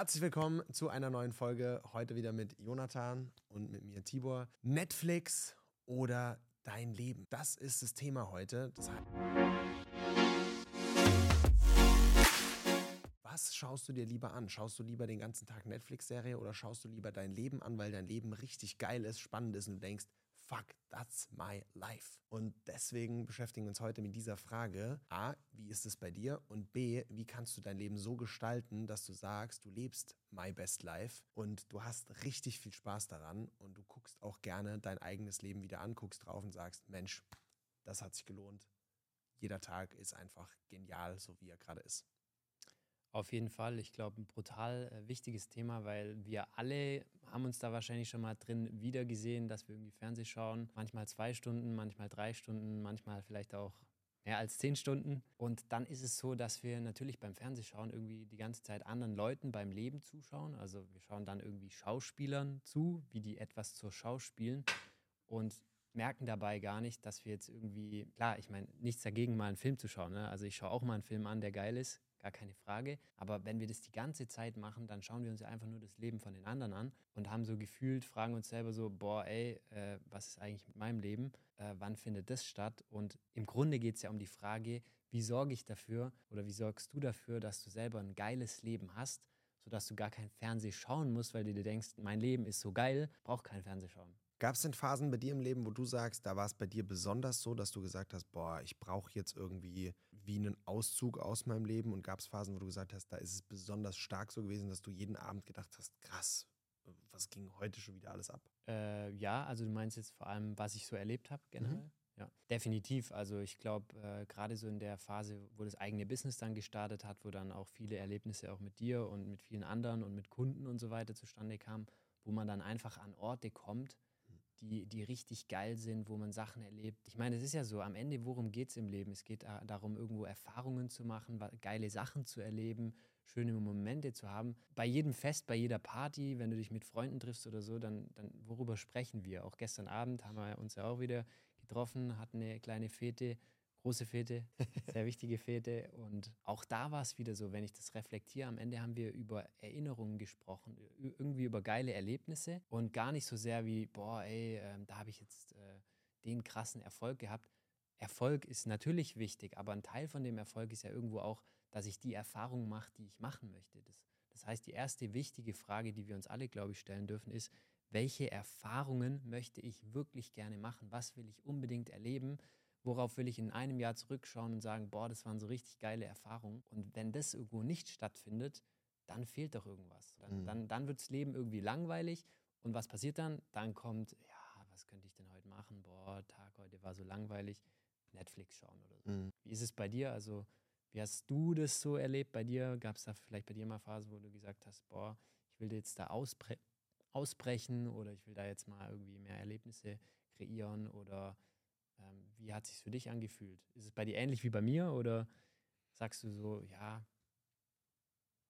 Herzlich willkommen zu einer neuen Folge. Heute wieder mit Jonathan und mit mir Tibor. Netflix oder dein Leben? Das ist das Thema heute. Das was schaust du dir lieber an? Schaust du lieber den ganzen Tag Netflix-Serie oder schaust du lieber dein Leben an, weil dein Leben richtig geil ist, spannend ist und du denkst, fuck, that's my life. Und deswegen beschäftigen wir uns heute mit dieser Frage. A, wie ist es bei dir? Und B, wie kannst du dein Leben so gestalten, dass du sagst, du lebst my best life und du hast richtig viel Spaß daran und du guckst auch gerne dein eigenes Leben wieder an, guckst drauf und sagst, Mensch, das hat sich gelohnt. Jeder Tag ist einfach genial, so wie er gerade ist. Auf jeden Fall. Ich glaube, ein brutal äh, wichtiges Thema, weil wir alle haben uns da wahrscheinlich schon mal drin wiedergesehen, dass wir irgendwie Fernseh schauen. Manchmal zwei Stunden, manchmal drei Stunden, manchmal vielleicht auch mehr als zehn Stunden. Und dann ist es so, dass wir natürlich beim Fernsehschauen irgendwie die ganze Zeit anderen Leuten beim Leben zuschauen. Also wir schauen dann irgendwie Schauspielern zu, wie die etwas zur Schau spielen. Und merken dabei gar nicht, dass wir jetzt irgendwie, klar, ich meine, nichts dagegen, mal einen Film zu schauen. Ne? Also ich schaue auch mal einen Film an, der geil ist, gar keine Frage. Aber wenn wir das die ganze Zeit machen, dann schauen wir uns ja einfach nur das Leben von den anderen an und haben so gefühlt, fragen uns selber so, boah, ey, äh, was ist eigentlich mit meinem Leben? Äh, wann findet das statt? Und im Grunde geht es ja um die Frage, wie sorge ich dafür oder wie sorgst du dafür, dass du selber ein geiles Leben hast, sodass du gar kein Fernseh schauen musst, weil du dir denkst, mein Leben ist so geil, brauch kein Fernseh schauen. Gab es denn Phasen bei dir im Leben, wo du sagst, da war es bei dir besonders so, dass du gesagt hast, boah, ich brauche jetzt irgendwie wie einen Auszug aus meinem Leben? Und gab es Phasen, wo du gesagt hast, da ist es besonders stark so gewesen, dass du jeden Abend gedacht hast, krass, was ging heute schon wieder alles ab? Äh, ja, also du meinst jetzt vor allem, was ich so erlebt habe generell? Mhm. Ja, definitiv. Also ich glaube, äh, gerade so in der Phase, wo das eigene Business dann gestartet hat, wo dann auch viele Erlebnisse auch mit dir und mit vielen anderen und mit Kunden und so weiter zustande kamen, wo man dann einfach an Orte kommt, die, die richtig geil sind, wo man Sachen erlebt. Ich meine, es ist ja so, am Ende, worum geht es im Leben? Es geht darum, irgendwo Erfahrungen zu machen, geile Sachen zu erleben, schöne Momente zu haben. Bei jedem Fest, bei jeder Party, wenn du dich mit Freunden triffst oder so, dann, dann worüber sprechen wir? Auch gestern Abend haben wir uns ja auch wieder getroffen, hatten eine kleine Fete große Fete, sehr wichtige Fete. Und auch da war es wieder so, wenn ich das reflektiere, am Ende haben wir über Erinnerungen gesprochen, irgendwie über geile Erlebnisse und gar nicht so sehr wie, boah, ey, äh, da habe ich jetzt äh, den krassen Erfolg gehabt. Erfolg ist natürlich wichtig, aber ein Teil von dem Erfolg ist ja irgendwo auch, dass ich die Erfahrung mache, die ich machen möchte. Das, das heißt, die erste wichtige Frage, die wir uns alle, glaube ich, stellen dürfen, ist, welche Erfahrungen möchte ich wirklich gerne machen? Was will ich unbedingt erleben? Worauf will ich in einem Jahr zurückschauen und sagen, boah, das waren so richtig geile Erfahrungen. Und wenn das irgendwo nicht stattfindet, dann fehlt doch irgendwas. Dann, mhm. dann, dann wird das Leben irgendwie langweilig. Und was passiert dann? Dann kommt, ja, was könnte ich denn heute machen? Boah, Tag heute war so langweilig. Netflix schauen oder so. Mhm. Wie ist es bei dir? Also, wie hast du das so erlebt bei dir? Gab es da vielleicht bei dir mal Phasen, wo du gesagt hast, boah, ich will jetzt da ausbre ausbrechen oder ich will da jetzt mal irgendwie mehr Erlebnisse kreieren oder ähm, wie hat es sich für dich angefühlt? Ist es bei dir ähnlich wie bei mir oder sagst du so, ja,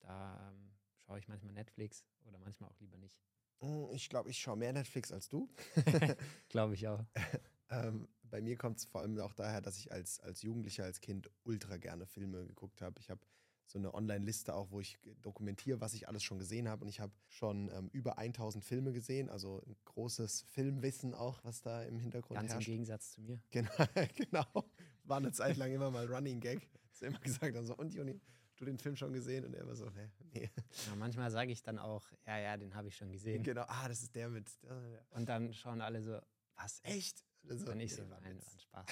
da ähm, schaue ich manchmal Netflix oder manchmal auch lieber nicht? Hm, ich glaube, ich schaue mehr Netflix als du. glaube ich auch. ähm, bei mir kommt es vor allem auch daher, dass ich als, als Jugendlicher, als Kind ultra gerne Filme geguckt habe. Ich habe so eine Online-Liste auch, wo ich dokumentiere, was ich alles schon gesehen habe. Und ich habe schon ähm, über 1000 Filme gesehen, also ein großes Filmwissen auch, was da im Hintergrund Ganz herrscht. im Gegensatz zu mir. Genau, genau. War eine Zeit lang immer mal Running Gag. Er immer gesagt hat, so, und Juni, du den Film schon gesehen? Und er immer so, nee. nee. Ja, manchmal sage ich dann auch, ja, ja, den habe ich schon gesehen. Genau, ah, das ist der mit. Und dann schauen alle so, was, echt? So, und ich so, nein, war ein Spaß.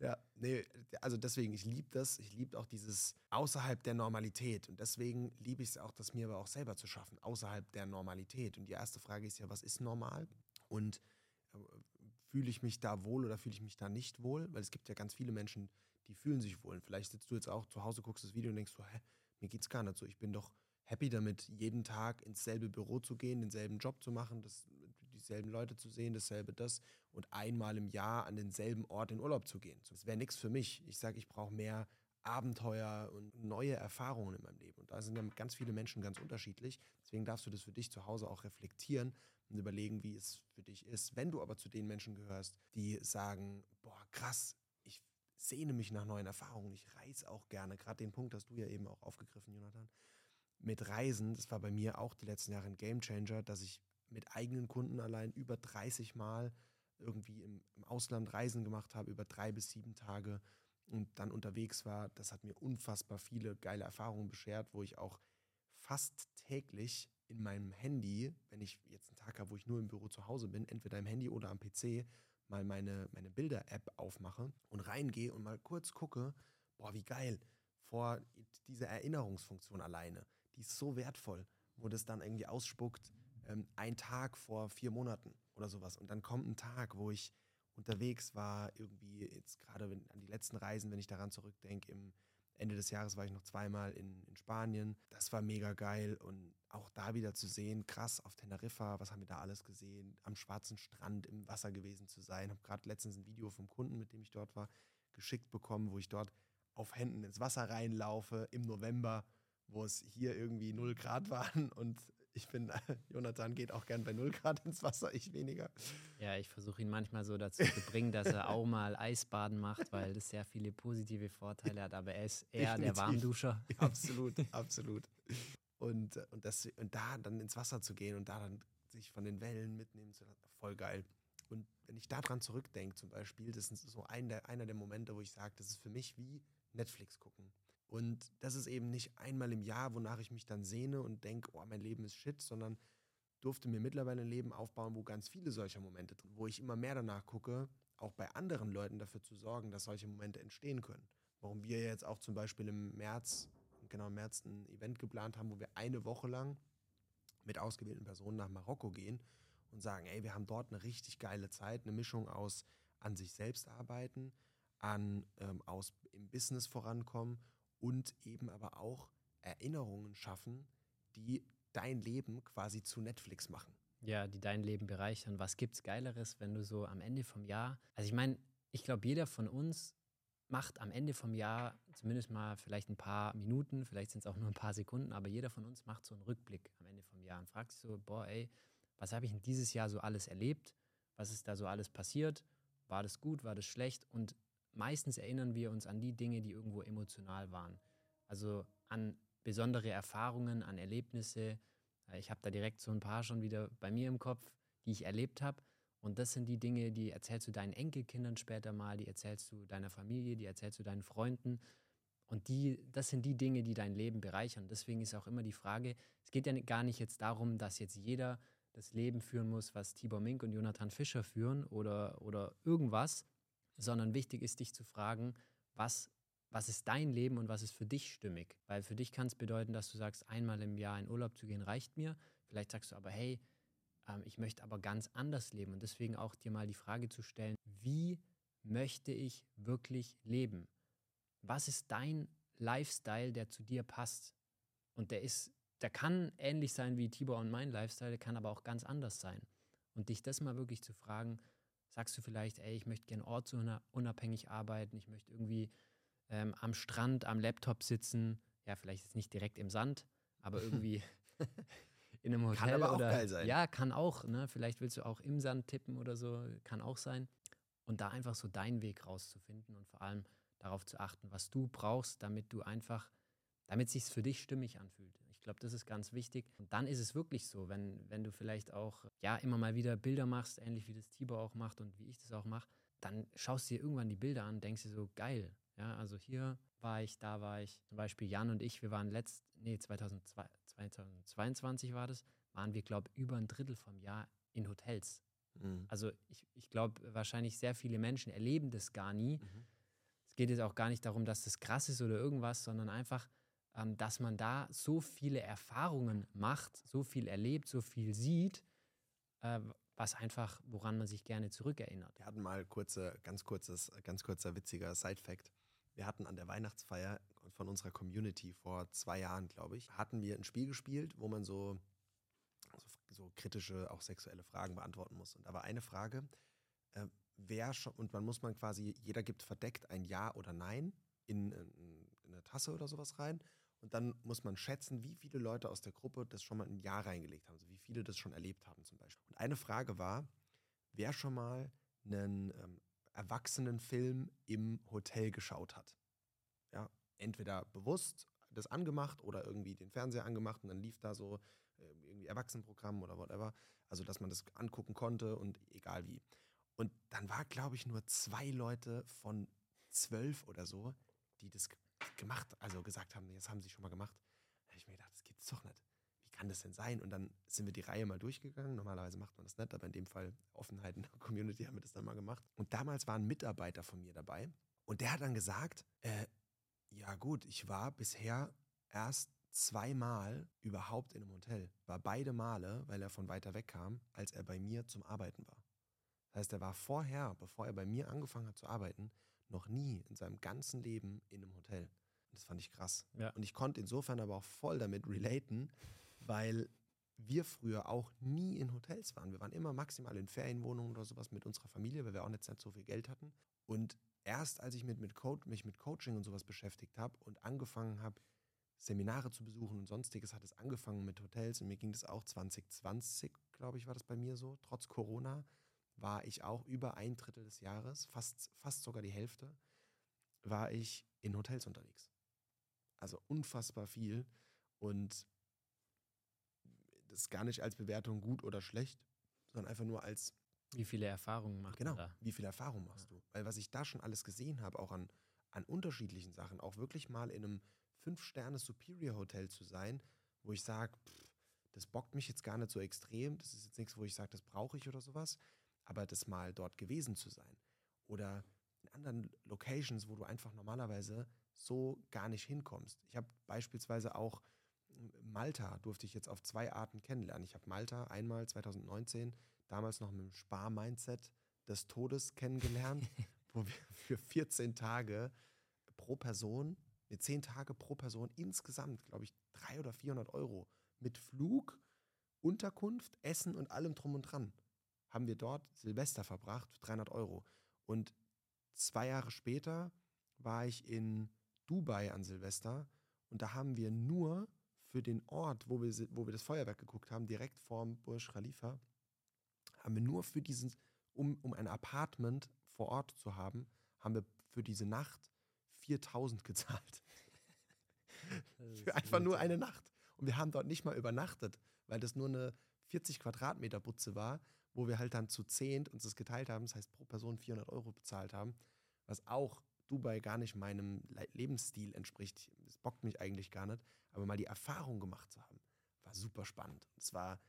Ja, nee, also deswegen, ich liebe das. Ich liebe auch dieses außerhalb der Normalität. Und deswegen liebe ich es auch, das mir aber auch selber zu schaffen, außerhalb der Normalität. Und die erste Frage ist ja, was ist normal? Und äh, fühle ich mich da wohl oder fühle ich mich da nicht wohl? Weil es gibt ja ganz viele Menschen, die fühlen sich wohl. Und vielleicht sitzt du jetzt auch zu Hause, guckst das Video und denkst so, hä, mir geht's gar nicht so. Ich bin doch happy damit, jeden Tag ins selbe Büro zu gehen, denselben Job zu machen, das dieselben Leute zu sehen, dasselbe das und einmal im Jahr an denselben Ort in Urlaub zu gehen. Das wäre nichts für mich. Ich sage, ich brauche mehr Abenteuer und neue Erfahrungen in meinem Leben. Und da sind dann ganz viele Menschen ganz unterschiedlich. Deswegen darfst du das für dich zu Hause auch reflektieren und überlegen, wie es für dich ist. Wenn du aber zu den Menschen gehörst, die sagen, boah, krass, ich sehne mich nach neuen Erfahrungen, ich reise auch gerne. Gerade den Punkt hast du ja eben auch aufgegriffen, Jonathan mit Reisen, das war bei mir auch die letzten Jahre ein Gamechanger, dass ich mit eigenen Kunden allein über 30 Mal irgendwie im, im Ausland Reisen gemacht habe, über drei bis sieben Tage und dann unterwegs war. Das hat mir unfassbar viele geile Erfahrungen beschert, wo ich auch fast täglich in meinem Handy, wenn ich jetzt einen Tag habe, wo ich nur im Büro zu Hause bin, entweder im Handy oder am PC, mal meine, meine Bilder-App aufmache und reingehe und mal kurz gucke, boah, wie geil, vor dieser Erinnerungsfunktion alleine, die ist so wertvoll, wo das dann irgendwie ausspuckt, ähm, ein Tag vor vier Monaten oder sowas. Und dann kommt ein Tag, wo ich unterwegs war, irgendwie jetzt gerade an die letzten Reisen, wenn ich daran zurückdenke, im Ende des Jahres war ich noch zweimal in, in Spanien. Das war mega geil und auch da wieder zu sehen, krass, auf Teneriffa, was haben wir da alles gesehen, am schwarzen Strand im Wasser gewesen zu sein. Habe gerade letztens ein Video vom Kunden, mit dem ich dort war, geschickt bekommen, wo ich dort auf Händen ins Wasser reinlaufe im November, wo es hier irgendwie 0 Grad waren und ich finde, Jonathan geht auch gern bei 0 Grad ins Wasser, ich weniger. Ja, ich versuche ihn manchmal so dazu zu bringen, dass er auch mal Eisbaden macht, weil das sehr viele positive Vorteile hat, aber er ist eher Definitiv. der Warmduscher. Absolut, absolut. Und, und, das, und da dann ins Wasser zu gehen und da dann sich von den Wellen mitnehmen zu lassen, voll geil. Und wenn ich daran zurückdenke, zum Beispiel, das ist so ein der, einer der Momente, wo ich sage, das ist für mich wie Netflix gucken. Und das ist eben nicht einmal im Jahr, wonach ich mich dann sehne und denke, oh, mein Leben ist shit, sondern durfte mir mittlerweile ein Leben aufbauen, wo ganz viele solcher Momente drin, wo ich immer mehr danach gucke, auch bei anderen Leuten dafür zu sorgen, dass solche Momente entstehen können. Warum wir jetzt auch zum Beispiel im März, genau im März ein Event geplant haben, wo wir eine Woche lang mit ausgewählten Personen nach Marokko gehen und sagen, ey, wir haben dort eine richtig geile Zeit, eine Mischung aus an sich selbst arbeiten, an ähm, aus im Business vorankommen und eben aber auch Erinnerungen schaffen, die dein Leben quasi zu Netflix machen. Ja, die dein Leben bereichern. Was gibt's Geileres, wenn du so am Ende vom Jahr, also ich meine, ich glaube, jeder von uns macht am Ende vom Jahr zumindest mal vielleicht ein paar Minuten, vielleicht sind es auch nur ein paar Sekunden, aber jeder von uns macht so einen Rückblick am Ende vom Jahr und fragt sich so, boah, ey, was habe ich in dieses Jahr so alles erlebt? Was ist da so alles passiert? War das gut? War das schlecht? Und meistens erinnern wir uns an die Dinge, die irgendwo emotional waren. Also an besondere Erfahrungen, an Erlebnisse. Äh, ich habe da direkt so ein paar schon wieder bei mir im Kopf, die ich erlebt habe. Und das sind die Dinge, die erzählst du deinen Enkelkindern später mal, die erzählst du deiner Familie, die erzählst du deinen Freunden. Und die, das sind die Dinge, die dein Leben bereichern. Deswegen ist auch immer die Frage, es geht ja gar nicht jetzt darum, dass jetzt jeder das Leben führen muss, was Tibor Mink und Jonathan Fischer führen oder, oder irgendwas, sondern wichtig ist, dich zu fragen, was, was ist dein Leben und was ist für dich stimmig? Weil für dich kann es bedeuten, dass du sagst, einmal im Jahr in Urlaub zu gehen reicht mir. Vielleicht sagst du aber, hey, ähm, ich möchte aber ganz anders leben und deswegen auch dir mal die Frage zu stellen, wie möchte ich wirklich leben? Was ist dein Lifestyle, der zu dir passt? Und der ist, der kann ähnlich sein wie Tibor und mein Lifestyle, der kann aber auch ganz anders sein. Und dich das mal wirklich zu fragen, sagst du vielleicht, ey, ich möchte gerne ortsunabhängig arbeiten, ich möchte irgendwie ähm, am Strand, am Laptop sitzen, ja, vielleicht jetzt nicht direkt im Sand, aber irgendwie in einem Hotel. Kann aber oder, auch geil sein. Ja, kann auch, ne? Vielleicht willst du auch im Sand tippen oder so, kann auch sein. Und da einfach so deinen Weg rauszufinden und vor allem darauf zu achten, was du brauchst, damit du einfach, damit es sich für dich stimmig anfühlt. Ich glaube, das ist ganz wichtig. Und dann ist es wirklich so, wenn, wenn du vielleicht auch ja immer mal wieder Bilder machst, ähnlich wie das Tibor auch macht und wie ich das auch mache, dann schaust du dir irgendwann die Bilder an, denkst dir so, geil. Ja, also hier war ich, da war ich. Zum Beispiel Jan und ich, wir waren letzt, nee, 2002, 2022 war das, waren wir, glaube ich, über ein Drittel vom Jahr in Hotels. Mhm. Also ich, ich glaube, wahrscheinlich sehr viele Menschen erleben das gar nie. Mhm. Es geht jetzt auch gar nicht darum, dass das krass ist oder irgendwas, sondern einfach, dass man da so viele Erfahrungen macht, so viel erlebt, so viel sieht, äh, was einfach, woran man sich gerne zurückerinnert. Wir hatten mal kurze, ganz kurzes, ganz kurzer witziger Side-Fact. Wir hatten an der Weihnachtsfeier von unserer Community vor zwei Jahren, glaube ich, hatten wir ein Spiel gespielt, wo man so, so, so, kritische, auch sexuelle Fragen beantworten muss. Und da war eine Frage, äh, wer schon, und man muss man quasi, jeder gibt verdeckt ein Ja oder Nein in, in, in eine Tasse oder sowas rein. Und dann muss man schätzen, wie viele Leute aus der Gruppe das schon mal ein Jahr reingelegt haben, also wie viele das schon erlebt haben zum Beispiel. Und eine Frage war, wer schon mal einen ähm, Erwachsenenfilm im Hotel geschaut hat. Ja, entweder bewusst das angemacht oder irgendwie den Fernseher angemacht und dann lief da so äh, irgendwie Erwachsenenprogramm oder whatever. Also, dass man das angucken konnte und egal wie. Und dann war, glaube ich, nur zwei Leute von zwölf oder so, die das gemacht, also gesagt haben, das haben sie schon mal gemacht. Da habe ich mir gedacht, das gibt's doch nicht. Wie kann das denn sein? Und dann sind wir die Reihe mal durchgegangen. Normalerweise macht man das nicht, aber in dem Fall Offenheit in der Community haben wir das dann mal gemacht. Und damals war ein Mitarbeiter von mir dabei und der hat dann gesagt, äh, ja gut, ich war bisher erst zweimal überhaupt in einem Hotel. War beide Male, weil er von weiter weg kam, als er bei mir zum Arbeiten war. Das heißt, er war vorher, bevor er bei mir angefangen hat zu arbeiten, noch nie in seinem ganzen Leben in einem Hotel. Und das fand ich krass. Ja. Und ich konnte insofern aber auch voll damit relaten, weil wir früher auch nie in Hotels waren. Wir waren immer maximal in Ferienwohnungen oder sowas mit unserer Familie, weil wir auch nicht so viel Geld hatten. Und erst als ich mit, mit Co mich mit Coaching und sowas beschäftigt habe und angefangen habe, Seminare zu besuchen und sonstiges, hat es angefangen mit Hotels und mir ging das auch 2020, glaube ich, war das bei mir so. Trotz Corona war ich auch über ein Drittel des Jahres, fast, fast sogar die Hälfte, war ich in Hotels unterwegs. Also unfassbar viel und das gar nicht als Bewertung gut oder schlecht, sondern einfach nur als wie viele Erfahrungen macht genau, man da? wie viel Erfahrung machst ja. du? Weil was ich da schon alles gesehen habe, auch an, an unterschiedlichen Sachen, auch wirklich mal in einem Fünf-Sterne-Superior-Hotel zu sein, wo ich sage, das bockt mich jetzt gar nicht so extrem, das ist jetzt nichts, wo ich sage, das brauche ich oder sowas, aber das mal dort gewesen zu sein. Oder in anderen Locations, wo du einfach normalerweise so gar nicht hinkommst. Ich habe beispielsweise auch Malta, durfte ich jetzt auf zwei Arten kennenlernen. Ich habe Malta einmal 2019 damals noch mit dem Spar-Mindset des Todes kennengelernt, wo wir für 14 Tage pro Person, nee, 10 Tage pro Person insgesamt, glaube ich, 300 oder 400 Euro mit Flug, Unterkunft, Essen und allem drum und dran haben wir dort Silvester verbracht, 300 Euro. Und zwei Jahre später war ich in Dubai an Silvester und da haben wir nur für den Ort, wo wir, wo wir das Feuerwerk geguckt haben, direkt vorm Burj Khalifa, haben wir nur für diesen, um, um ein Apartment vor Ort zu haben, haben wir für diese Nacht 4000 gezahlt. für einfach nur eine Nacht. Und wir haben dort nicht mal übernachtet, weil das nur eine 40 Quadratmeter Butze war, wo wir halt dann zu zehnt uns das geteilt haben, das heißt pro Person 400 Euro bezahlt haben, was auch Dubai gar nicht meinem Lebensstil entspricht. Das bockt mich eigentlich gar nicht, aber mal die Erfahrung gemacht zu haben, war super spannend. Es war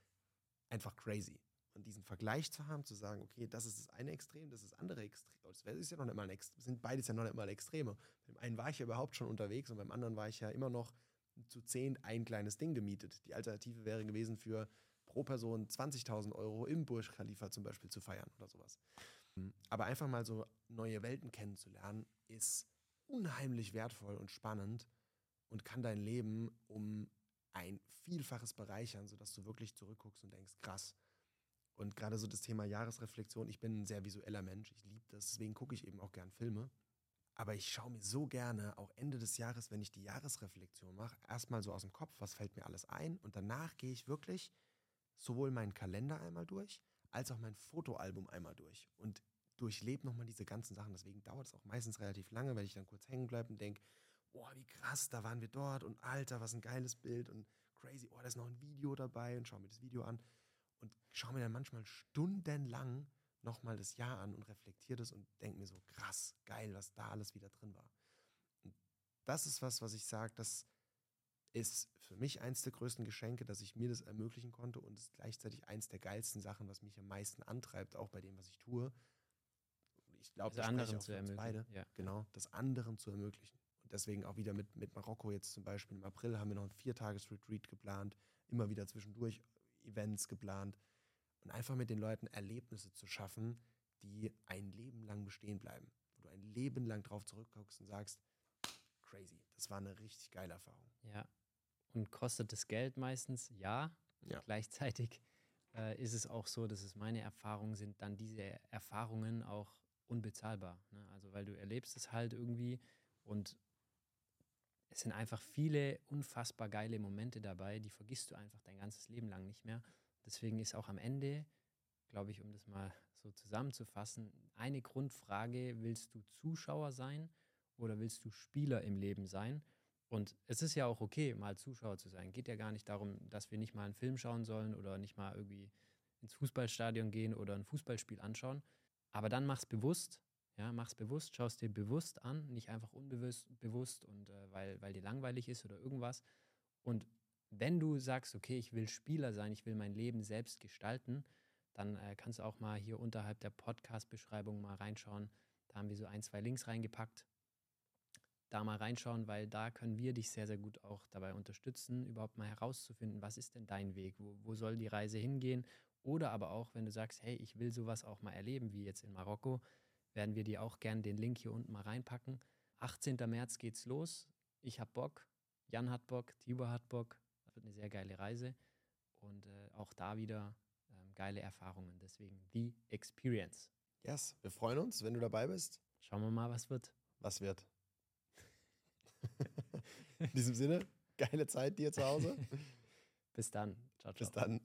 einfach crazy. Und diesen Vergleich zu haben, zu sagen, okay, das ist das eine Extrem, das ist das andere Extrem. Das ist ja noch nicht mal ein Extrem, sind beides ja noch nicht mal Extreme. Beim einen war ich ja überhaupt schon unterwegs und beim anderen war ich ja immer noch zu zehn ein kleines Ding gemietet. Die Alternative wäre gewesen für pro Person 20.000 Euro im Burj Khalifa zum Beispiel zu feiern oder sowas. Aber einfach mal so neue Welten kennenzulernen, ist unheimlich wertvoll und spannend und kann dein Leben um ein Vielfaches bereichern, sodass du wirklich zurückguckst und denkst, krass, und gerade so das Thema Jahresreflexion, ich bin ein sehr visueller Mensch, ich liebe das, deswegen gucke ich eben auch gern Filme. Aber ich schaue mir so gerne auch Ende des Jahres, wenn ich die Jahresreflexion mache, erstmal so aus dem Kopf, was fällt mir alles ein. Und danach gehe ich wirklich sowohl meinen Kalender einmal durch, als auch mein Fotoalbum einmal durch. Und durchlebe nochmal diese ganzen Sachen. Deswegen dauert es auch meistens relativ lange, weil ich dann kurz hängen bleibe und denke, boah, wie krass, da waren wir dort und Alter, was ein geiles Bild und crazy, oh, da ist noch ein Video dabei und schau mir das Video an und schaue mir dann manchmal stundenlang nochmal das Jahr an und reflektiere das und denke mir so, krass, geil, was da alles wieder drin war. Und das ist was, was ich sage, das ist für mich eins der größten Geschenke, dass ich mir das ermöglichen konnte und ist gleichzeitig eins der geilsten Sachen, was mich am meisten antreibt, auch bei dem, was ich tue. Ich glaube, das anderen zu ermöglichen. Beide, ja. Genau, das anderen zu ermöglichen. Und deswegen auch wieder mit, mit Marokko jetzt zum Beispiel im April haben wir noch ein Viertages-Retreat geplant, immer wieder zwischendurch Events geplant und einfach mit den Leuten Erlebnisse zu schaffen, die ein Leben lang bestehen bleiben. Wo du ein Leben lang drauf zurückguckst und sagst, crazy, das war eine richtig geile Erfahrung. Ja. Und kostet das Geld meistens? Ja. ja. Gleichzeitig äh, ist es auch so, dass es meine Erfahrungen sind, dann diese Erfahrungen auch unbezahlbar. Ne? Also weil du erlebst es halt irgendwie und es sind einfach viele unfassbar geile Momente dabei, die vergisst du einfach dein ganzes Leben lang nicht mehr. Deswegen ist auch am Ende, glaube ich, um das mal so zusammenzufassen, eine Grundfrage, willst du Zuschauer sein oder willst du Spieler im Leben sein? Und es ist ja auch okay, mal Zuschauer zu sein. Geht ja gar nicht darum, dass wir nicht mal einen Film schauen sollen oder nicht mal irgendwie ins Fußballstadion gehen oder ein Fußballspiel anschauen. Aber dann mach's bewusst, ja, mach's bewusst, schaust dir bewusst an, nicht einfach unbewusst bewusst und äh, weil, weil dir langweilig ist oder irgendwas. Und wenn du sagst, okay, ich will Spieler sein, ich will mein Leben selbst gestalten, dann äh, kannst du auch mal hier unterhalb der Podcast-Beschreibung mal reinschauen. Da haben wir so ein, zwei Links reingepackt da mal reinschauen, weil da können wir dich sehr, sehr gut auch dabei unterstützen, überhaupt mal herauszufinden, was ist denn dein Weg, wo, wo soll die Reise hingehen. Oder aber auch, wenn du sagst, hey, ich will sowas auch mal erleben, wie jetzt in Marokko, werden wir dir auch gerne den Link hier unten mal reinpacken. 18. März geht's los. Ich habe Bock, Jan hat Bock, Tibor hat Bock. Das wird eine sehr geile Reise. Und äh, auch da wieder ähm, geile Erfahrungen. Deswegen The Experience. Yes, wir freuen uns, wenn du dabei bist. Schauen wir mal, was wird. Was wird. In diesem Sinne, geile Zeit dir zu Hause. Bis dann. Ciao, ciao. Bis dann.